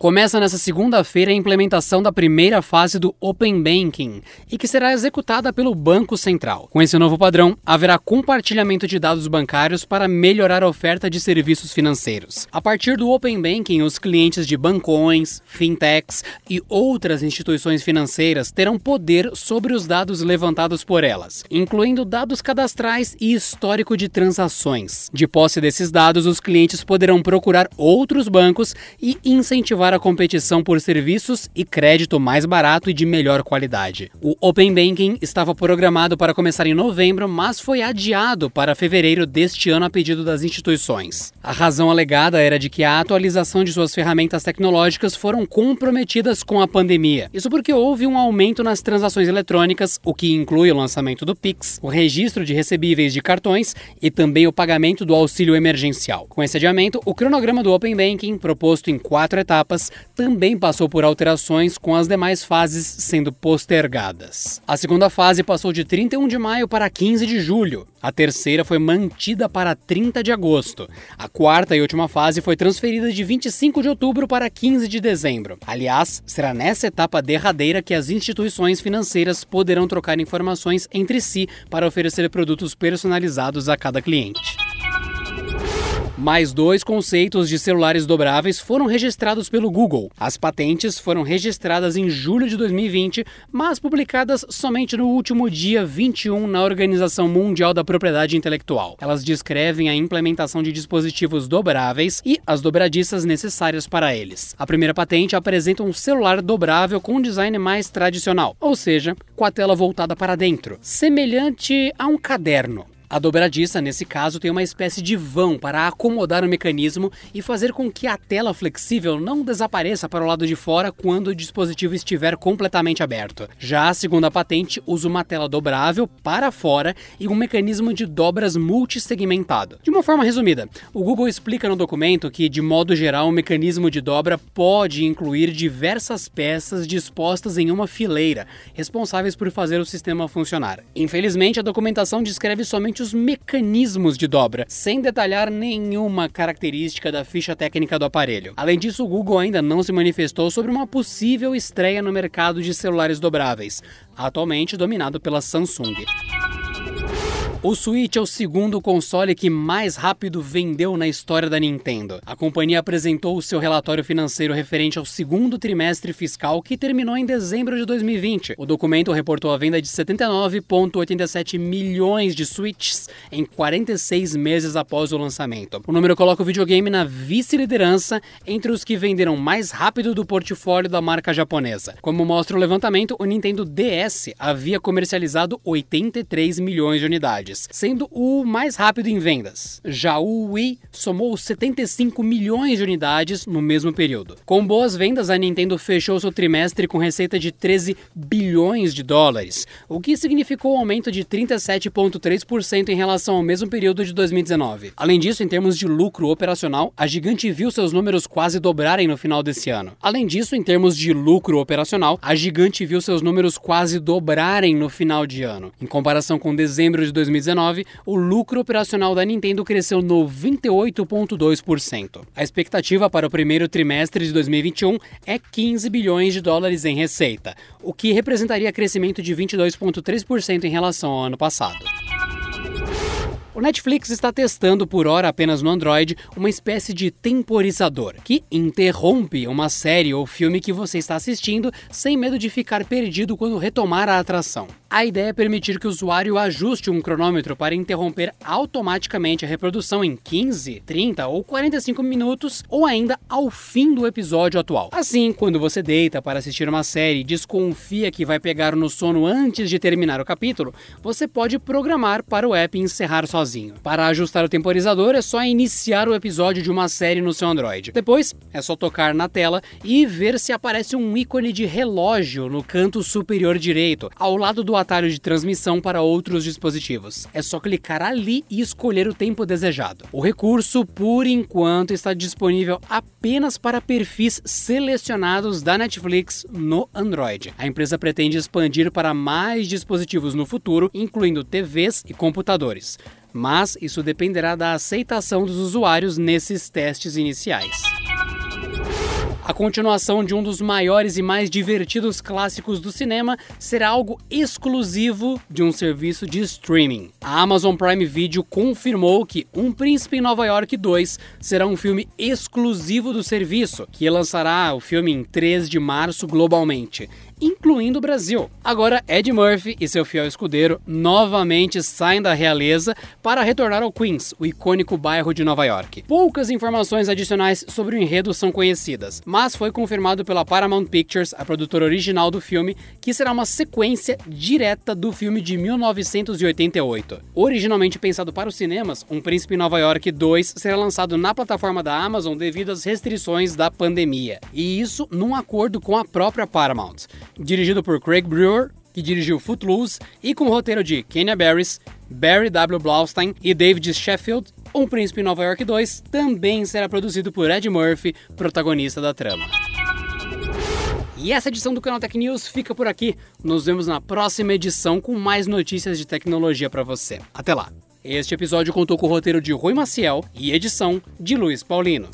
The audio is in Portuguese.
Começa nessa segunda-feira a implementação da primeira fase do Open Banking e que será executada pelo Banco Central. Com esse novo padrão, haverá compartilhamento de dados bancários para melhorar a oferta de serviços financeiros. A partir do Open Banking, os clientes de bancões, fintechs e outras instituições financeiras terão poder sobre os dados levantados por elas, incluindo dados cadastrais e histórico de transações. De posse desses dados, os clientes poderão procurar outros bancos e incentivar a competição por serviços e crédito mais barato e de melhor qualidade. O Open Banking estava programado para começar em novembro, mas foi adiado para fevereiro deste ano a pedido das instituições. A razão alegada era de que a atualização de suas ferramentas tecnológicas foram comprometidas com a pandemia. Isso porque houve um aumento nas transações eletrônicas, o que inclui o lançamento do Pix, o registro de recebíveis de cartões e também o pagamento do auxílio emergencial. Com esse adiamento, o cronograma do Open Banking, proposto em quatro etapas, também passou por alterações, com as demais fases sendo postergadas. A segunda fase passou de 31 de maio para 15 de julho. A terceira foi mantida para 30 de agosto. A quarta e última fase foi transferida de 25 de outubro para 15 de dezembro. Aliás, será nessa etapa derradeira que as instituições financeiras poderão trocar informações entre si para oferecer produtos personalizados a cada cliente. Mais dois conceitos de celulares dobráveis foram registrados pelo Google. As patentes foram registradas em julho de 2020, mas publicadas somente no último dia 21 na Organização Mundial da Propriedade Intelectual. Elas descrevem a implementação de dispositivos dobráveis e as dobradiças necessárias para eles. A primeira patente apresenta um celular dobrável com design mais tradicional, ou seja, com a tela voltada para dentro, semelhante a um caderno. A dobradiça, nesse caso, tem uma espécie de vão para acomodar o mecanismo e fazer com que a tela flexível não desapareça para o lado de fora quando o dispositivo estiver completamente aberto. Já a segunda patente usa uma tela dobrável para fora e um mecanismo de dobras multissegmentado. De uma forma resumida, o Google explica no documento que, de modo geral, o mecanismo de dobra pode incluir diversas peças dispostas em uma fileira, responsáveis por fazer o sistema funcionar. Infelizmente, a documentação descreve somente os mecanismos de dobra, sem detalhar nenhuma característica da ficha técnica do aparelho. Além disso, o Google ainda não se manifestou sobre uma possível estreia no mercado de celulares dobráveis, atualmente dominado pela Samsung. O Switch é o segundo console que mais rápido vendeu na história da Nintendo. A companhia apresentou o seu relatório financeiro referente ao segundo trimestre fiscal que terminou em dezembro de 2020. O documento reportou a venda de 79,87 milhões de Switches em 46 meses após o lançamento. O número coloca o videogame na vice-liderança entre os que venderam mais rápido do portfólio da marca japonesa. Como mostra o levantamento, o Nintendo DS havia comercializado 83 milhões de unidades sendo o mais rápido em vendas. Já o Wii somou 75 milhões de unidades no mesmo período. Com boas vendas, a Nintendo fechou seu trimestre com receita de 13 bilhões de dólares, o que significou um aumento de 37,3% em relação ao mesmo período de 2019. Além disso, em termos de lucro operacional, a gigante viu seus números quase dobrarem no final desse ano. Além disso, em termos de lucro operacional, a gigante viu seus números quase dobrarem no final de ano. Em comparação com dezembro de 2019, 2019, o lucro operacional da Nintendo cresceu 98,2%. A expectativa para o primeiro trimestre de 2021 é 15 bilhões de dólares em receita, o que representaria crescimento de 22,3% em relação ao ano passado. O Netflix está testando por hora apenas no Android uma espécie de temporizador que interrompe uma série ou filme que você está assistindo sem medo de ficar perdido quando retomar a atração. A ideia é permitir que o usuário ajuste um cronômetro para interromper automaticamente a reprodução em 15, 30 ou 45 minutos ou ainda ao fim do episódio atual. Assim, quando você deita para assistir uma série e desconfia que vai pegar no sono antes de terminar o capítulo, você pode programar para o app encerrar sozinho sozinho. Para ajustar o temporizador é só iniciar o episódio de uma série no seu Android. Depois é só tocar na tela e ver se aparece um ícone de relógio no canto superior direito, ao lado do atalho de transmissão para outros dispositivos. É só clicar ali e escolher o tempo desejado. O recurso, por enquanto, está disponível apenas para perfis selecionados da Netflix no Android. A empresa pretende expandir para mais dispositivos no futuro, incluindo TVs e computadores. Mas isso dependerá da aceitação dos usuários nesses testes iniciais a continuação de um dos maiores e mais divertidos clássicos do cinema será algo exclusivo de um serviço de streaming. A Amazon Prime Video confirmou que Um Príncipe em Nova York 2 será um filme exclusivo do serviço, que lançará o filme em 3 de março globalmente incluindo o Brasil. Agora, Ed Murphy e seu fiel escudeiro novamente saem da realeza para retornar ao Queens, o icônico bairro de Nova York. Poucas informações adicionais sobre o enredo são conhecidas, mas foi confirmado pela Paramount Pictures, a produtora original do filme, que será uma sequência direta do filme de 1988. Originalmente pensado para os cinemas, Um Príncipe em Nova York 2 será lançado na plataforma da Amazon devido às restrições da pandemia, e isso num acordo com a própria Paramount dirigido por Craig Brewer, que dirigiu Footloose, e com o roteiro de Kenya Barris, Barry W. Blaustein e David Sheffield, Um Príncipe em Nova York 2 também será produzido por Ed Murphy, protagonista da trama. E essa edição do Canal Tech News fica por aqui. Nos vemos na próxima edição com mais notícias de tecnologia para você. Até lá! Este episódio contou com o roteiro de Rui Maciel e edição de Luiz Paulino.